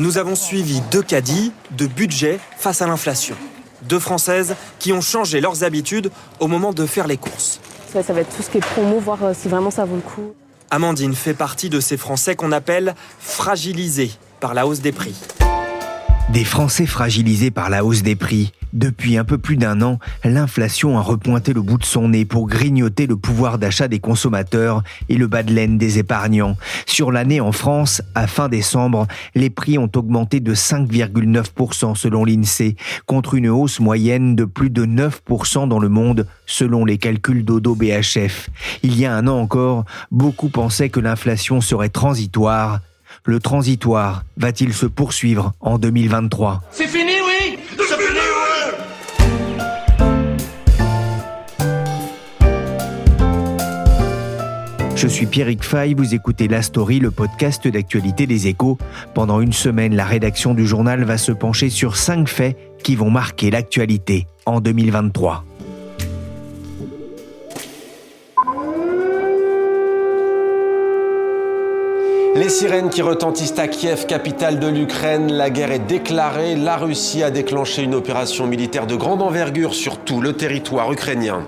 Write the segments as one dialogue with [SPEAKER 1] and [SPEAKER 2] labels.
[SPEAKER 1] Nous avons suivi deux caddies de budget face à l'inflation. Deux Françaises qui ont changé leurs habitudes au moment de faire les courses.
[SPEAKER 2] Ça, ça va être tout ce qui est promo, voir euh, si vraiment ça vaut le coup.
[SPEAKER 1] Amandine fait partie de ces Français qu'on appelle fragilisés par la hausse des prix.
[SPEAKER 3] Des Français fragilisés par la hausse des prix. Depuis un peu plus d'un an, l'inflation a repointé le bout de son nez pour grignoter le pouvoir d'achat des consommateurs et le bas de laine des épargnants. Sur l'année en France, à fin décembre, les prix ont augmenté de 5,9% selon l'INSEE, contre une hausse moyenne de plus de 9% dans le monde selon les calculs d'Odo BHF. Il y a un an encore, beaucoup pensaient que l'inflation serait transitoire le transitoire va-t-il se poursuivre en 2023
[SPEAKER 4] C'est fini, oui C'est fini,
[SPEAKER 3] Je suis Pierrick Fay, vous écoutez La Story, le podcast d'actualité des échos. Pendant une semaine, la rédaction du journal va se pencher sur cinq faits qui vont marquer l'actualité en 2023.
[SPEAKER 5] Les sirènes qui retentissent à Kiev, capitale de l'Ukraine, la guerre est déclarée. La Russie a déclenché une opération militaire de grande envergure sur tout le territoire ukrainien.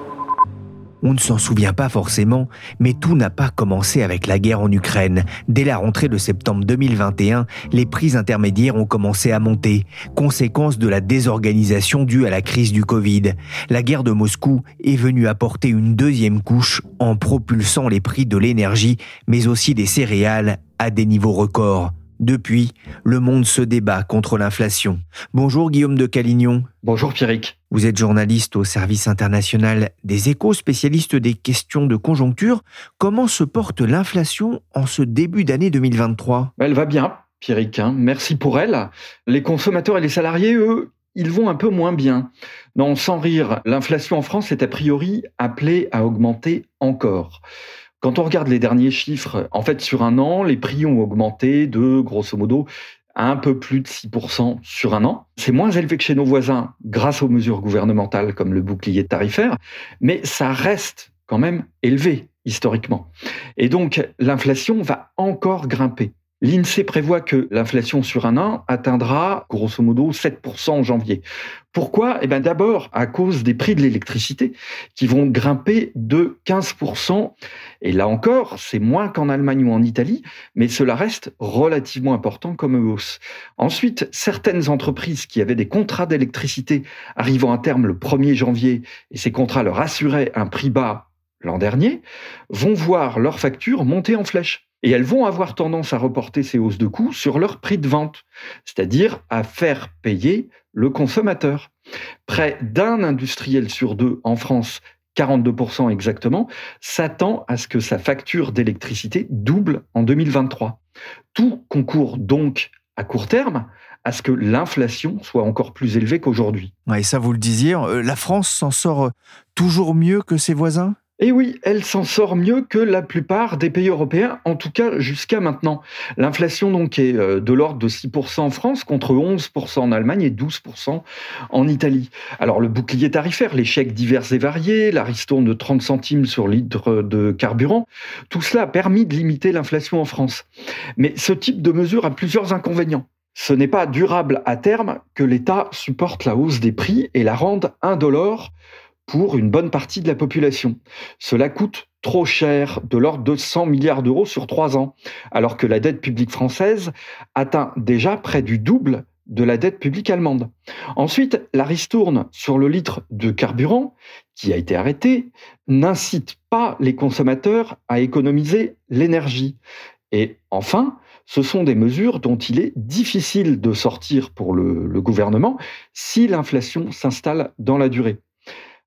[SPEAKER 3] On ne s'en souvient pas forcément, mais tout n'a pas commencé avec la guerre en Ukraine. Dès la rentrée de septembre 2021, les prix intermédiaires ont commencé à monter, conséquence de la désorganisation due à la crise du Covid. La guerre de Moscou est venue apporter une deuxième couche en propulsant les prix de l'énergie, mais aussi des céréales à des niveaux records. Depuis, le monde se débat contre l'inflation. Bonjour Guillaume de Calignon.
[SPEAKER 6] Bonjour Pierrick.
[SPEAKER 3] Vous êtes journaliste au service international des échos, spécialiste des questions de conjoncture. Comment se porte l'inflation en ce début d'année 2023
[SPEAKER 6] Elle va bien, Pierrick. Hein. Merci pour elle. Les consommateurs et les salariés, eux, ils vont un peu moins bien. Non, sans rire, l'inflation en France est a priori appelée à augmenter encore. Quand on regarde les derniers chiffres, en fait, sur un an, les prix ont augmenté de, grosso modo, un peu plus de 6% sur un an. C'est moins élevé que chez nos voisins grâce aux mesures gouvernementales comme le bouclier tarifaire, mais ça reste quand même élevé historiquement. Et donc, l'inflation va encore grimper. L'INSEE prévoit que l'inflation sur un an atteindra grosso modo 7% en janvier. Pourquoi? Eh bien d'abord à cause des prix de l'électricité qui vont grimper de 15%. Et là encore, c'est moins qu'en Allemagne ou en Italie, mais cela reste relativement important comme hausse. Ensuite, certaines entreprises qui avaient des contrats d'électricité arrivant à terme le 1er janvier, et ces contrats leur assuraient un prix bas l'an dernier, vont voir leurs factures monter en flèche. Et elles vont avoir tendance à reporter ces hausses de coûts sur leur prix de vente, c'est-à-dire à faire payer le consommateur. Près d'un industriel sur deux en France 42% exactement, s'attend à ce que sa facture d'électricité double en 2023. Tout concourt donc à court terme à ce que l'inflation soit encore plus élevée qu'aujourd'hui.
[SPEAKER 3] et ça, vous le disiez, euh, la France s'en sort euh, toujours mieux que ses voisins?
[SPEAKER 6] Et oui, elle s'en sort mieux que la plupart des pays européens, en tout cas jusqu'à maintenant. L'inflation donc est euh, de l'ordre de 6% en France contre 11% en Allemagne et 12% en Italie. Alors le bouclier tarifaire, les chèques divers et variés, la ristourne de 30 centimes sur litre de carburant, tout cela a permis de limiter l'inflation en France. Mais ce type de mesure a plusieurs inconvénients. Ce n'est pas durable à terme que l'État supporte la hausse des prix et la rende indolore pour une bonne partie de la population. Cela coûte trop cher, de l'ordre de 100 milliards d'euros sur trois ans, alors que la dette publique française atteint déjà près du double de la dette publique allemande. Ensuite, la ristourne sur le litre de carburant, qui a été arrêtée, n'incite pas les consommateurs à économiser l'énergie. Et enfin, ce sont des mesures dont il est difficile de sortir pour le, le gouvernement si l'inflation s'installe dans la durée.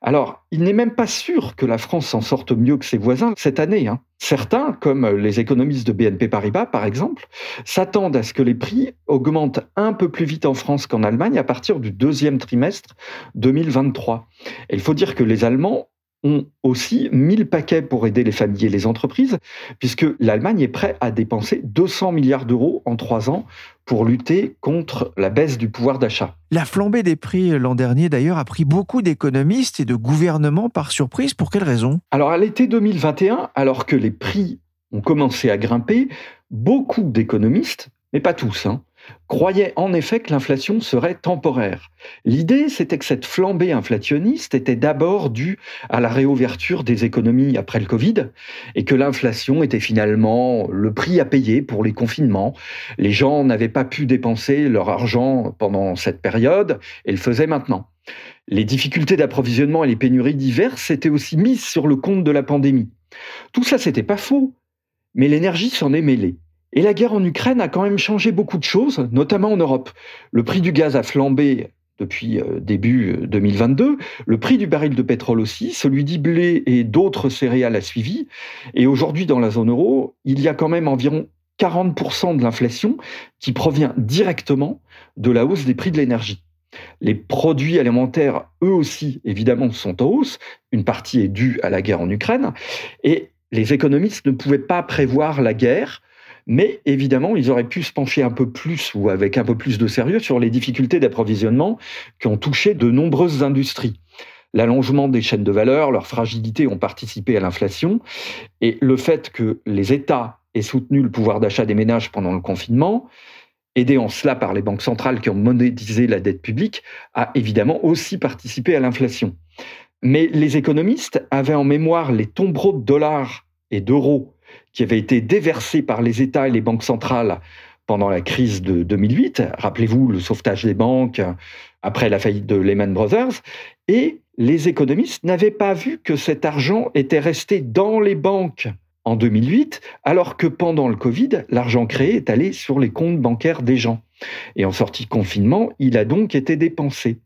[SPEAKER 6] Alors, il n'est même pas sûr que la France s'en sorte mieux que ses voisins cette année. Hein. Certains, comme les économistes de BNP Paribas par exemple, s'attendent à ce que les prix augmentent un peu plus vite en France qu'en Allemagne à partir du deuxième trimestre 2023. Et il faut dire que les Allemands ont aussi 1000 paquets pour aider les familles et les entreprises, puisque l'Allemagne est prête à dépenser 200 milliards d'euros en trois ans pour lutter contre la baisse du pouvoir d'achat.
[SPEAKER 3] La flambée des prix l'an dernier, d'ailleurs, a pris beaucoup d'économistes et de gouvernements par surprise. Pour quelle raison?
[SPEAKER 6] Alors, à l'été 2021, alors que les prix ont commencé à grimper, beaucoup d'économistes, mais pas tous, hein, croyait en effet que l'inflation serait temporaire. L'idée, c'était que cette flambée inflationniste était d'abord due à la réouverture des économies après le Covid et que l'inflation était finalement le prix à payer pour les confinements. Les gens n'avaient pas pu dépenser leur argent pendant cette période et le faisaient maintenant. Les difficultés d'approvisionnement et les pénuries diverses étaient aussi mises sur le compte de la pandémie. Tout ça, c'était pas faux, mais l'énergie s'en est mêlée. Et la guerre en Ukraine a quand même changé beaucoup de choses, notamment en Europe. Le prix du gaz a flambé depuis euh, début 2022. Euh, le prix du baril de pétrole aussi, celui du blé et d'autres céréales a suivi. Et aujourd'hui, dans la zone euro, il y a quand même environ 40% de l'inflation qui provient directement de la hausse des prix de l'énergie. Les produits alimentaires, eux aussi, évidemment, sont en hausse. Une partie est due à la guerre en Ukraine. Et les économistes ne pouvaient pas prévoir la guerre mais évidemment, ils auraient pu se pencher un peu plus ou avec un peu plus de sérieux sur les difficultés d'approvisionnement qui ont touché de nombreuses industries. L'allongement des chaînes de valeur, leur fragilité ont participé à l'inflation et le fait que les États aient soutenu le pouvoir d'achat des ménages pendant le confinement, aidé en cela par les banques centrales qui ont monétisé la dette publique, a évidemment aussi participé à l'inflation. Mais les économistes avaient en mémoire les tombereaux de dollars et d'euros qui avait été déversé par les États et les banques centrales pendant la crise de 2008. Rappelez-vous le sauvetage des banques après la faillite de Lehman Brothers. Et les économistes n'avaient pas vu que cet argent était resté dans les banques en 2008, alors que pendant le Covid, l'argent créé est allé sur les comptes bancaires des gens. Et en sortie de confinement, il a donc été dépensé.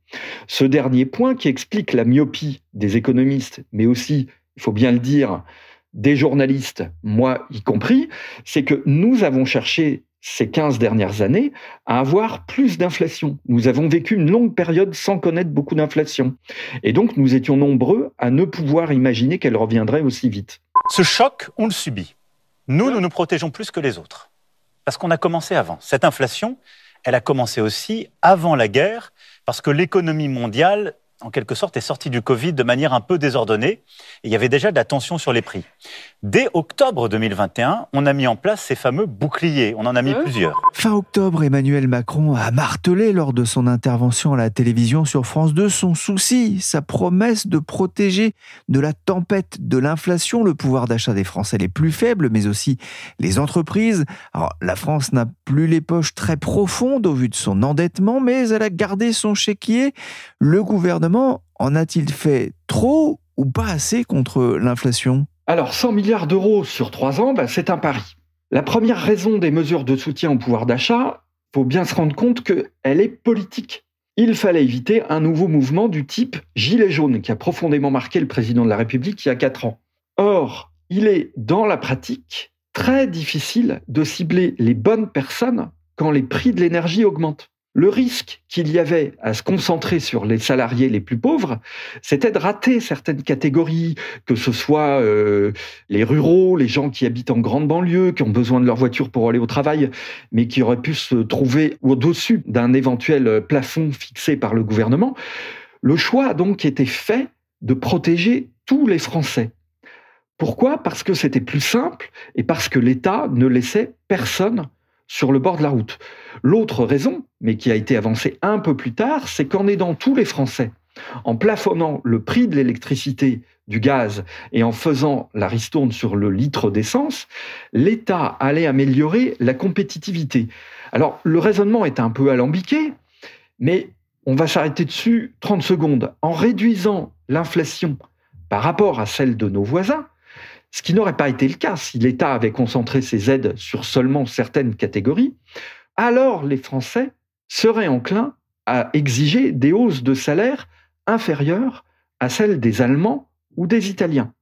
[SPEAKER 6] Ce dernier point qui explique la myopie des économistes, mais aussi, il faut bien le dire, des journalistes, moi y compris, c'est que nous avons cherché ces 15 dernières années à avoir plus d'inflation. Nous avons vécu une longue période sans connaître beaucoup d'inflation. Et donc nous étions nombreux à ne pouvoir imaginer qu'elle reviendrait aussi vite.
[SPEAKER 7] Ce choc, on le subit. Nous, nous nous protégeons plus que les autres. Parce qu'on a commencé avant. Cette inflation, elle a commencé aussi avant la guerre, parce que l'économie mondiale en quelque sorte, est sorti du Covid de manière un peu désordonnée. Et il y avait déjà de la tension sur les prix. Dès octobre 2021, on a mis en place ces fameux boucliers. On en a mis plusieurs.
[SPEAKER 3] Fin octobre, Emmanuel Macron a martelé lors de son intervention à la télévision sur France 2 son souci, sa promesse de protéger de la tempête de l'inflation le pouvoir d'achat des Français les plus faibles, mais aussi les entreprises. Alors, la France n'a plus les poches très profondes au vu de son endettement, mais elle a gardé son chéquier. Le gouvernement en a-t-il fait trop ou pas assez contre l'inflation?
[SPEAKER 6] Alors 100 milliards d'euros sur trois ans, bah, c'est un pari. La première raison des mesures de soutien au pouvoir d'achat, faut bien se rendre compte qu'elle est politique. Il fallait éviter un nouveau mouvement du type Gilet jaune qui a profondément marqué le président de la République il y a quatre ans. Or, il est dans la pratique très difficile de cibler les bonnes personnes quand les prix de l'énergie augmentent. Le risque qu'il y avait à se concentrer sur les salariés les plus pauvres, c'était de rater certaines catégories, que ce soit euh, les ruraux, les gens qui habitent en grande banlieue, qui ont besoin de leur voiture pour aller au travail, mais qui auraient pu se trouver au-dessus d'un éventuel plafond fixé par le gouvernement. Le choix a donc été fait de protéger tous les Français. Pourquoi? Parce que c'était plus simple et parce que l'État ne laissait personne sur le bord de la route. L'autre raison, mais qui a été avancée un peu plus tard, c'est qu'en aidant tous les Français, en plafonnant le prix de l'électricité, du gaz et en faisant la ristourne sur le litre d'essence, l'État allait améliorer la compétitivité. Alors le raisonnement est un peu alambiqué, mais on va s'arrêter dessus 30 secondes. En réduisant l'inflation par rapport à celle de nos voisins, ce qui n'aurait pas été le cas si l'État avait concentré ses aides sur seulement certaines catégories, alors les Français seraient enclins à exiger des hausses de salaire inférieures à celles des Allemands ou des Italiens.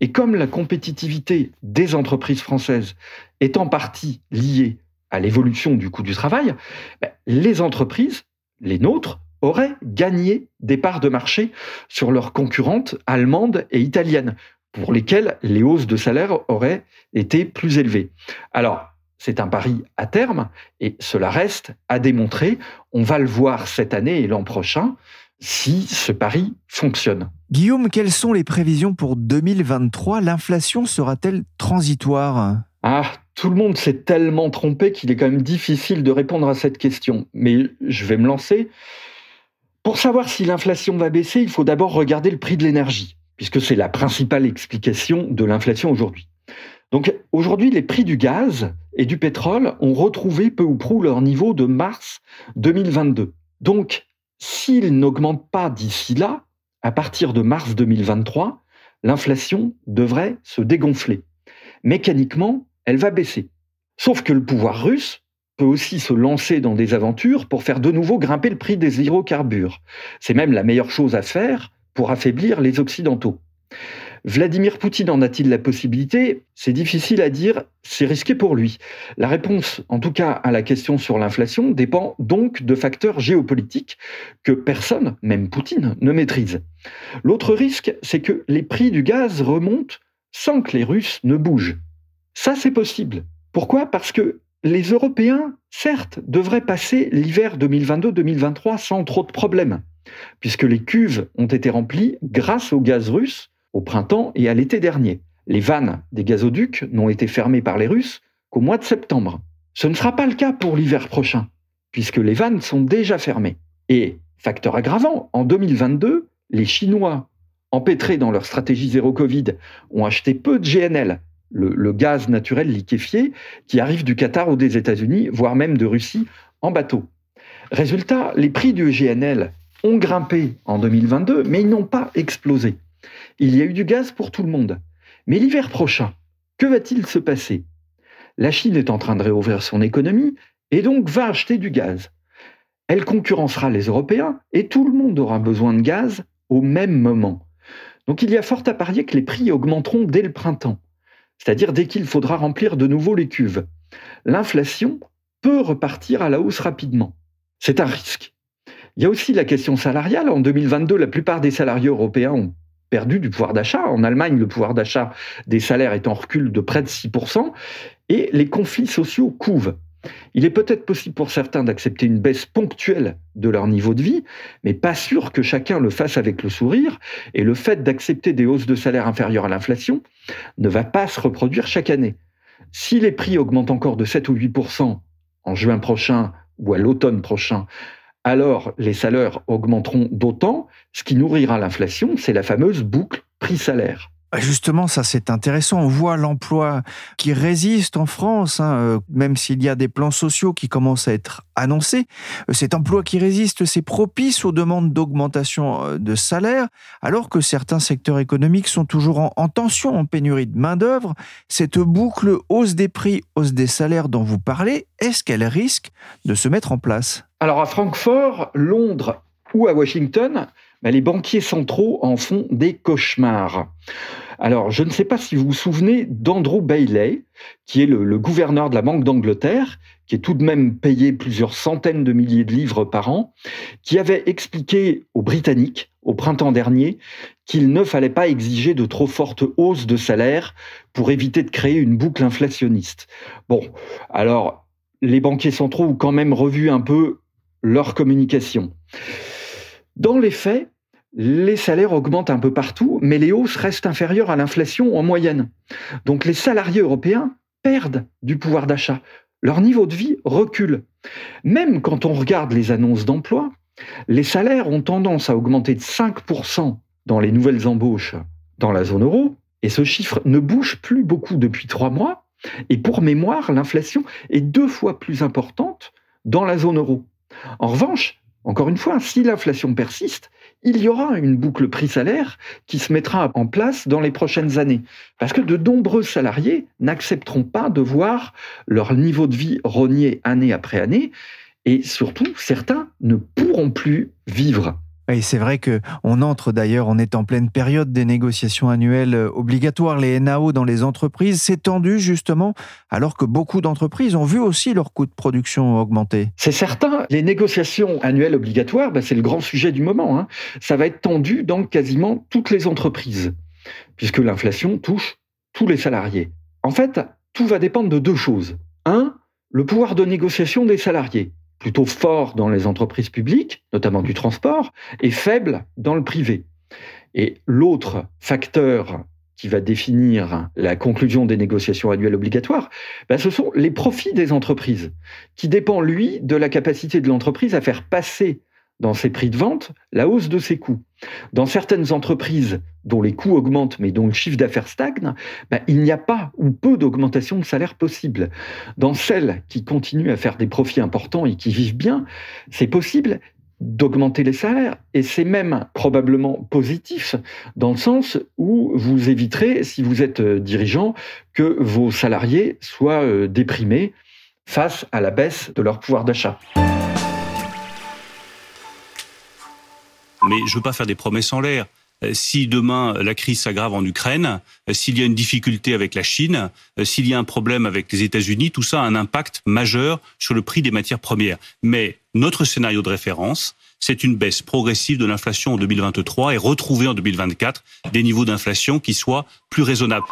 [SPEAKER 6] Et comme la compétitivité des entreprises françaises est en partie liée à l'évolution du coût du travail, ben, les entreprises, les nôtres, auraient gagné des parts de marché sur leurs concurrentes allemandes et italiennes, pour lesquels les hausses de salaire auraient été plus élevées. Alors, c'est un pari à terme et cela reste à démontrer. On va le voir cette année et l'an prochain si ce pari fonctionne.
[SPEAKER 3] Guillaume, quelles sont les prévisions pour 2023 L'inflation sera-t-elle transitoire?
[SPEAKER 6] Ah, tout le monde s'est tellement trompé qu'il est quand même difficile de répondre à cette question. Mais je vais me lancer. Pour savoir si l'inflation va baisser, il faut d'abord regarder le prix de l'énergie puisque c'est la principale explication de l'inflation aujourd'hui. Donc aujourd'hui, les prix du gaz et du pétrole ont retrouvé peu ou prou leur niveau de mars 2022. Donc, s'ils n'augmentent pas d'ici là, à partir de mars 2023, l'inflation devrait se dégonfler. Mécaniquement, elle va baisser. Sauf que le pouvoir russe peut aussi se lancer dans des aventures pour faire de nouveau grimper le prix des hydrocarbures. C'est même la meilleure chose à faire pour affaiblir les Occidentaux. Vladimir Poutine en a-t-il la possibilité? C'est difficile à dire, c'est risqué pour lui. La réponse, en tout cas à la question sur l'inflation, dépend donc de facteurs géopolitiques que personne, même Poutine, ne maîtrise. L'autre risque, c'est que les prix du gaz remontent sans que les Russes ne bougent. Ça, c'est possible. Pourquoi? Parce que les Européens, certes, devraient passer l'hiver 2022-2023 sans trop de problèmes puisque les cuves ont été remplies grâce au gaz russe au printemps et à l'été dernier. Les vannes des gazoducs n'ont été fermées par les Russes qu'au mois de septembre. Ce ne sera pas le cas pour l'hiver prochain, puisque les vannes sont déjà fermées. Et, facteur aggravant, en 2022, les Chinois, empêtrés dans leur stratégie zéro Covid, ont acheté peu de GNL, le, le gaz naturel liquéfié qui arrive du Qatar ou des États-Unis, voire même de Russie, en bateau. Résultat, les prix du GNL ont grimpé en 2022, mais ils n'ont pas explosé. Il y a eu du gaz pour tout le monde. Mais l'hiver prochain, que va-t-il se passer? La Chine est en train de réouvrir son économie et donc va acheter du gaz. Elle concurrencera les Européens et tout le monde aura besoin de gaz au même moment. Donc il y a fort à parier que les prix augmenteront dès le printemps, c'est-à-dire dès qu'il faudra remplir de nouveau les cuves. L'inflation peut repartir à la hausse rapidement. C'est un risque. Il y a aussi la question salariale. En 2022, la plupart des salariés européens ont perdu du pouvoir d'achat. En Allemagne, le pouvoir d'achat des salaires est en recul de près de 6%, et les conflits sociaux couvent. Il est peut-être possible pour certains d'accepter une baisse ponctuelle de leur niveau de vie, mais pas sûr que chacun le fasse avec le sourire, et le fait d'accepter des hausses de salaire inférieures à l'inflation ne va pas se reproduire chaque année. Si les prix augmentent encore de 7 ou 8% en juin prochain ou à l'automne prochain, alors les salaires augmenteront d'autant. Ce qui nourrira l'inflation, c'est la fameuse boucle prix-salaire.
[SPEAKER 3] Bah, justement, ça c'est intéressant. On voit l'emploi qui résiste en France, hein, euh, même s'il y a des plans sociaux qui commencent à être annoncés. Euh, cet emploi qui résiste, c'est propice aux demandes d'augmentation euh, de salaire, alors que certains secteurs économiques sont toujours en, en tension, en pénurie de main-d'œuvre. Cette boucle hausse des prix, hausse des salaires dont vous parlez, est-ce qu'elle risque de se mettre en place?
[SPEAKER 6] Alors à Francfort, Londres ou à Washington, bah, les banquiers centraux en font des cauchemars. Alors, je ne sais pas si vous vous souvenez d'Andrew Bailey, qui est le, gouverneur de la Banque d'Angleterre, qui est tout de même payé plusieurs centaines de milliers de livres par an, qui avait expliqué aux Britanniques au printemps dernier qu'il ne fallait pas exiger de trop fortes hausses de salaire pour éviter de créer une boucle inflationniste. Bon, alors les banquiers centraux ont quand même revu un peu leur communication. Dans les faits, les salaires augmentent un peu partout, mais les hausses restent inférieures à l'inflation en moyenne. Donc les salariés européens perdent du pouvoir d'achat. Leur niveau de vie recule. Même quand on regarde les annonces d'emploi, les salaires ont tendance à augmenter de 5% dans les nouvelles embauches dans la zone euro, et ce chiffre ne bouge plus beaucoup depuis trois mois. Et pour mémoire, l'inflation est deux fois plus importante dans la zone euro. En revanche, encore une fois, si l'inflation persiste, il y aura une boucle prix-salaire qui se mettra en place dans les prochaines années. Parce que de nombreux salariés n'accepteront pas de voir leur niveau de vie rogner année après année. Et surtout, certains ne pourront plus vivre
[SPEAKER 3] et c'est vrai que on entre d'ailleurs, on est en pleine période des négociations annuelles euh, obligatoires, les NAO dans les entreprises. C'est tendu justement, alors que beaucoup d'entreprises ont vu aussi leur coût de production augmenter.
[SPEAKER 6] C'est certain. Les négociations annuelles obligatoires, bah, c'est le grand sujet du moment. Hein. Ça va être tendu dans quasiment toutes les entreprises, puisque l'inflation touche tous les salariés. En fait, tout va dépendre de deux choses. Un, le pouvoir de négociation des salariés plutôt fort dans les entreprises publiques, notamment du transport, et faible dans le privé. Et l'autre facteur qui va définir la conclusion des négociations annuelles obligatoires, ben ce sont les profits des entreprises, qui dépend, lui, de la capacité de l'entreprise à faire passer dans ses prix de vente la hausse de ses coûts. Dans certaines entreprises dont les coûts augmentent mais dont le chiffre d'affaires stagne, ben, il n'y a pas ou peu d'augmentation de salaire possible. Dans celles qui continuent à faire des profits importants et qui vivent bien, c'est possible d'augmenter les salaires et c'est même probablement positif dans le sens où vous éviterez, si vous êtes euh, dirigeant, que vos salariés soient euh, déprimés face à la baisse de leur pouvoir d'achat.
[SPEAKER 8] Mais je ne veux pas faire des promesses en l'air. Euh, si demain la crise s'aggrave en Ukraine, euh, s'il y a une difficulté avec la Chine, euh, s'il y a un problème avec les États-Unis, tout ça a un impact majeur sur le prix des matières premières. Mais notre scénario de référence, c'est une baisse progressive de l'inflation en 2023 et retrouver en 2024 des niveaux d'inflation qui soient plus raisonnables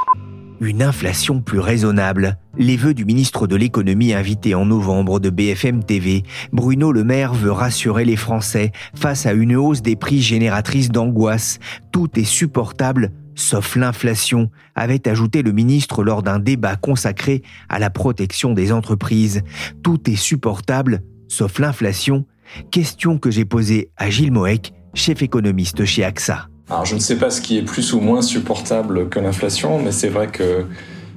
[SPEAKER 3] une inflation plus raisonnable. Les vœux du ministre de l'économie invité en novembre de BFM TV, Bruno Le Maire veut rassurer les Français face à une hausse des prix génératrice d'angoisse. Tout est supportable sauf l'inflation, avait ajouté le ministre lors d'un débat consacré à la protection des entreprises. Tout est supportable, sauf l'inflation. Question que j'ai posée à Gilles Moec, chef économiste chez AXA.
[SPEAKER 9] Alors je ne sais pas ce qui est plus ou moins supportable que l'inflation, mais c'est vrai que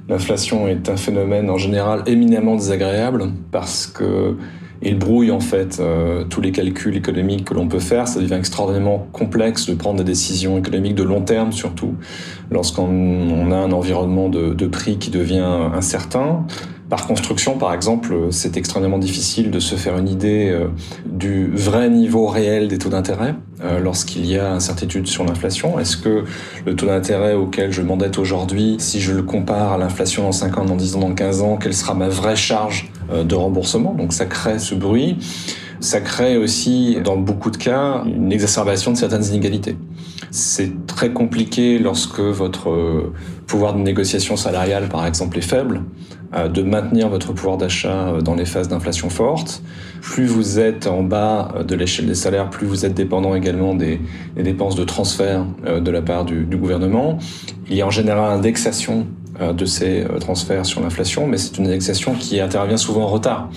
[SPEAKER 9] l'inflation est un phénomène en général éminemment désagréable parce que il brouille en fait euh, tous les calculs économiques que l'on peut faire. Ça devient extraordinairement complexe de prendre des décisions économiques de long terme, surtout lorsqu'on a un environnement de prix qui devient incertain. Par construction, par exemple, c'est extrêmement difficile de se faire une idée euh, du vrai niveau réel des taux d'intérêt euh, lorsqu'il y a incertitude sur l'inflation. Est-ce que le taux d'intérêt auquel je m'endette aujourd'hui, si je le compare à l'inflation dans 5 ans, dans 10 ans, dans 15 ans, quelle sera ma vraie charge euh, de remboursement? Donc ça crée ce bruit. Ça crée aussi, dans beaucoup de cas, une exacerbation de certaines inégalités. C'est très compliqué lorsque votre pouvoir de négociation salariale, par exemple, est faible. Euh, de maintenir votre pouvoir d'achat euh, dans les phases d'inflation forte. Plus vous êtes en bas euh, de l'échelle des salaires, plus vous êtes dépendant également des, dépenses de transfert de la part du, gouvernement. Il y a en général indexation de ces transferts sur l'inflation, mais c'est une indexation qui intervient souvent en retard.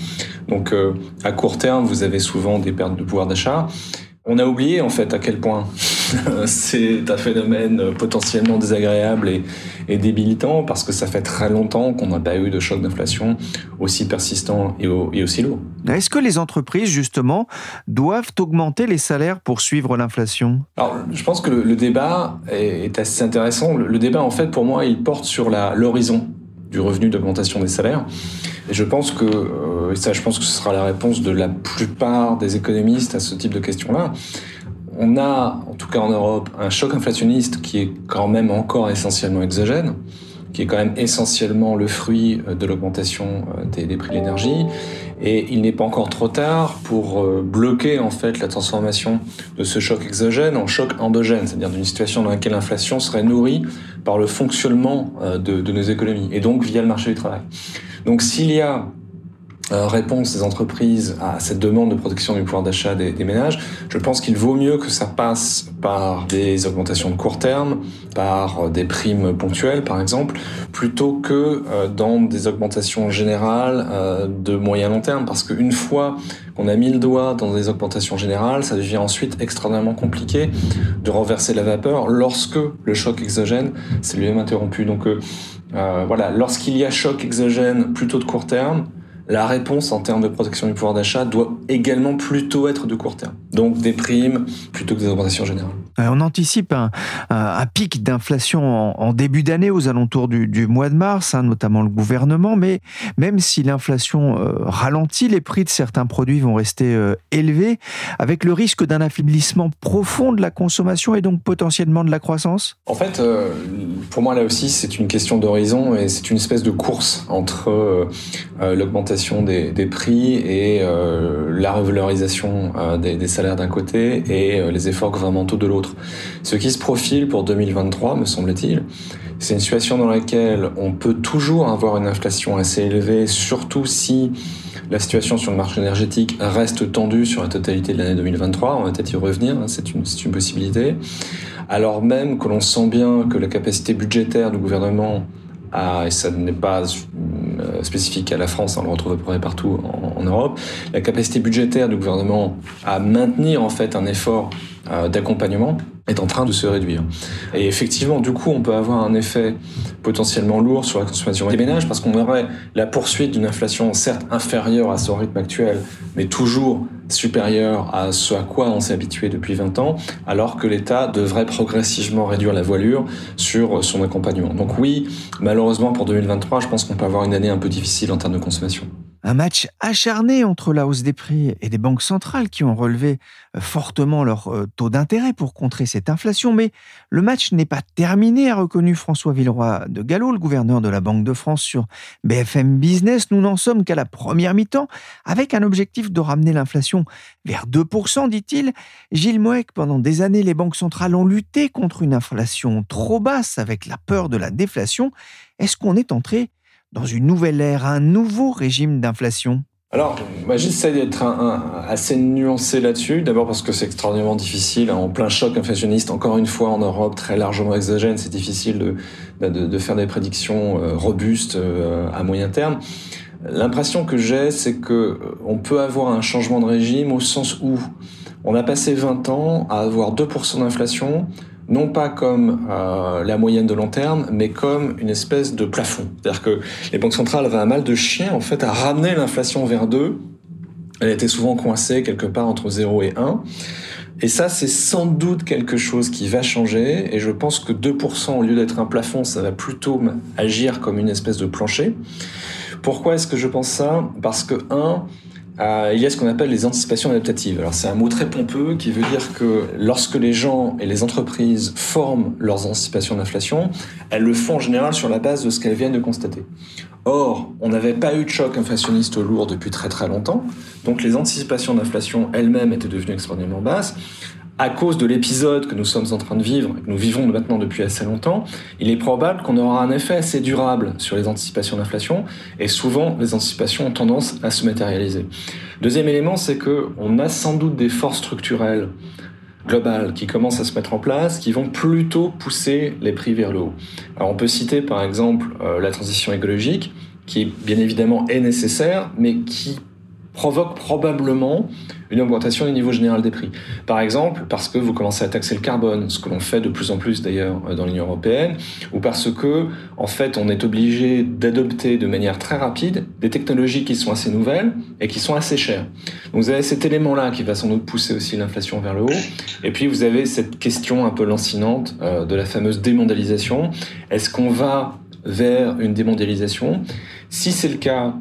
[SPEAKER 9] Donc à court terme, vous avez souvent des pertes de pouvoir d'achat. On a oublié en fait à quel point c'est un phénomène potentiellement désagréable et, et, débilitant parce que ça fait très longtemps qu'on n'a pas eu de choc d'inflation aussi persistant et, aussi lourd.
[SPEAKER 3] Est-ce que les entreprises justement doivent augmenter les salaires pour suivre l'inflation?
[SPEAKER 9] Alors je pense que le, débat est, assez intéressant. Le, le, débat en fait pour moi il porte sur l'horizon du revenu d'augmentation des salaires. Et je pense que, euh, ça je pense que ce sera la réponse de la plupart des économistes à ce type de questions-là, on a, en tout cas en Europe, un choc inflationniste qui est quand même encore essentiellement exogène, qui est quand même essentiellement le fruit de l'augmentation des, des prix de l'énergie et il n'est pas encore trop tard pour euh, bloquer en fait la transformation de ce choc exogène en choc endogène, c'est-à-dire d'une situation dans laquelle l'inflation serait nourrie par le fonctionnement euh, de, de nos économies et donc via le marché du travail. Donc s'il y a euh, réponse des entreprises à cette demande de protection du pouvoir d'achat des, des, ménages, je pense qu'il vaut mieux que ça passe par des augmentations de court terme, par euh, des primes ponctuelles par exemple, plutôt que euh, dans des augmentations générales euh, de moyen long terme, parce qu'une fois qu'on a mis le doigt dans des augmentations générales, ça devient ensuite extrêmement compliqué de renverser la vapeur lorsque le choc exogène s'est lui-même interrompu. Donc euh, voilà, lorsqu'il y a choc exogène plutôt de court terme, la réponse en termes de protection du pouvoir d'achat doit également plutôt être de court terme. Donc des primes plutôt que des augmentations générales.
[SPEAKER 3] Euh, on anticipe un, pic d'inflation en, début d'année aux alentours du, mois de mars, hein, notamment le gouvernement, mais même si l'inflation euh, ralentit, les prix de certains produits vont rester euh, élevés, avec le risque d'un affaiblissement profond de la consommation et donc potentiellement de la croissance
[SPEAKER 9] En fait, pour moi là aussi, c'est une question d'horizon et c'est une espèce de course entre l'augmentation des, prix et la revalorisation des, salaires d'un côté et les efforts gouvernementaux de l'autre. Ce qui se profile pour 2023, me semble-t-il, c'est une situation dans laquelle on peut toujours avoir une inflation assez élevée, surtout si la situation sur le marché énergétique reste tendue sur la totalité de l'année 2023. On va peut-être y revenir, hein, c'est une, possibilité. Alors même que l'on sent bien que la capacité budgétaire du gouvernement et ça n'est pas euh, spécifique à la France, on le retrouve à peu près partout en, en, Europe, la capacité budgétaire du gouvernement à maintenir en fait un effort d'accompagnement est en train de se réduire. Et effectivement, du coup, on peut avoir un effet potentiellement lourd sur la consommation des ménages parce qu'on aurait la poursuite d'une inflation certes inférieure à son rythme actuel, mais toujours supérieure à ce à quoi on s'est habitué depuis 20 ans, alors que l'État devrait progressivement réduire la voilure sur son accompagnement. Donc oui, malheureusement pour 2023, je pense qu'on peut avoir une année un peu difficile en termes de consommation.
[SPEAKER 3] Un match acharné entre la hausse des prix et des banques centrales qui ont relevé euh, fortement leur euh, taux d'intérêt pour contrer cette inflation. Mais le match n'est pas terminé, a reconnu François Villeroy de Gallo, le gouverneur de la Banque de France sur BFM Business. Nous n'en sommes qu'à la première mi-temps, avec un objectif de ramener l'inflation vers 2%, dit-il. Gilles Moec, pendant des années, les banques centrales ont lutté contre une inflation trop basse avec la peur de la déflation. Est-ce qu'on est entré dans une nouvelle ère, un nouveau régime d'inflation
[SPEAKER 9] alors, bah, j'essaie d'être assez nuancé là-dessus. D'abord parce que c'est extraordinairement difficile, en plein choc inflationniste, encore une fois en Europe, très largement exogène, c'est difficile de, de, faire des prédictions euh, robustes euh, à moyen terme. L'impression que j'ai, c'est que euh, on peut avoir un changement de régime au sens où on a passé 20 ans à avoir 2% d'inflation, non pas comme euh, la moyenne de long terme, mais comme une espèce de plafond. C'est-à-dire que les banques centrales avaient un mal de chien en fait à ramener l'inflation vers 2. Elle était souvent coincée quelque part entre 0 et 1. Et ça, c'est sans doute quelque chose qui va changer. Et je pense que 2%, au lieu d'être un plafond, ça va plutôt agir comme une espèce de plancher. Pourquoi est-ce que je pense ça? Parce que, un, euh, il y a ce qu'on appelle les anticipations adaptatives. Alors c'est un mot très pompeux qui veut dire que lorsque les gens et les entreprises forment leurs anticipations d'inflation, elles le font en général sur la base de ce qu'elles viennent de constater. Or, on n'avait pas eu de choc inflationniste lourd depuis très très longtemps, donc les anticipations d'inflation elles-mêmes étaient devenues extrêmement basses à cause de l'épisode que nous sommes en train de vivre, que nous vivons maintenant depuis assez longtemps, il est probable qu'on aura un effet assez durable sur les anticipations d'inflation, et souvent les anticipations ont tendance à se matérialiser. Deuxième élément, c'est que on a sans doute des forces structurelles globales qui commencent à se mettre en place, qui vont plutôt pousser les prix vers le haut. Alors on peut citer par exemple euh, la transition écologique, qui bien évidemment est nécessaire, mais qui provoque probablement une augmentation du niveau général des prix. Par exemple, parce que vous commencez à taxer le carbone, ce que l'on fait de plus en plus d'ailleurs dans l'Union européenne, ou parce que, en fait, on est obligé d'adopter de manière très rapide des technologies qui sont assez nouvelles et qui sont assez chères. Donc vous avez cet élément-là qui va sans doute pousser aussi l'inflation vers le haut. Et puis vous avez cette question un peu lancinante euh, de la fameuse démondialisation. Est-ce qu'on va vers une démondialisation? Si c'est le cas,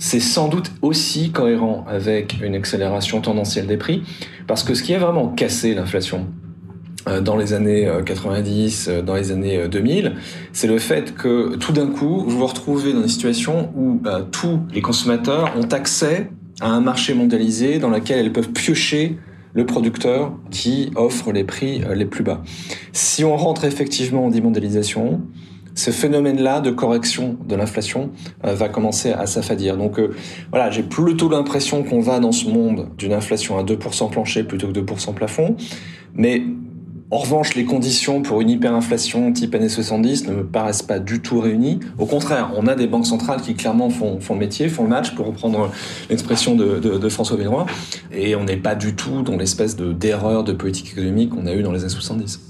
[SPEAKER 9] c'est sans doute aussi cohérent avec une accélération tendancielle des prix, parce que ce qui a vraiment cassé l'inflation euh, dans les années 90, euh, euh, dans les années 2000, c'est le fait que tout d'un coup, vous vous retrouvez dans une situation où tous les consommateurs ont accès à un marché mondialisé dans lequel ils peuvent piocher le producteur qui offre les prix les plus bas. Si on rentre effectivement en démondialisation, ce phénomène-là de correction de l'inflation va commencer à s'affadir. Donc voilà, j'ai plutôt l'impression qu'on va dans ce monde d'une inflation à 2% plancher plutôt que 2% plafond. Mais en revanche, les conditions pour une hyperinflation type années 70 ne me paraissent pas du tout réunies. Au contraire, on a des banques centrales qui clairement font, font métier, font le match, pour reprendre l'expression de, François Benoît. Et on n'est pas du tout dans l'espèce d'erreur de politique économique qu'on a eu dans les années 70.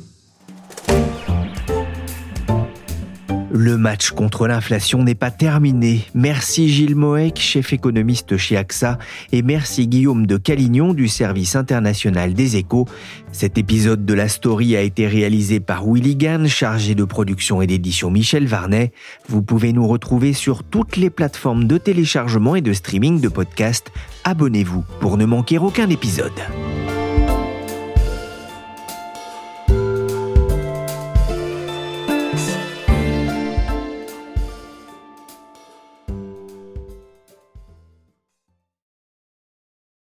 [SPEAKER 3] Le match contre l'inflation n'est pas terminé. Merci Gilles Moek, chef économiste chez AXA, et merci Guillaume de Calignon du service international des échos. Cet épisode de la story a été réalisé par Willy Gann, chargé de production et d'édition Michel Varnet. Vous pouvez nous retrouver sur toutes les plateformes de téléchargement et de streaming de podcasts. Abonnez-vous pour ne manquer aucun épisode.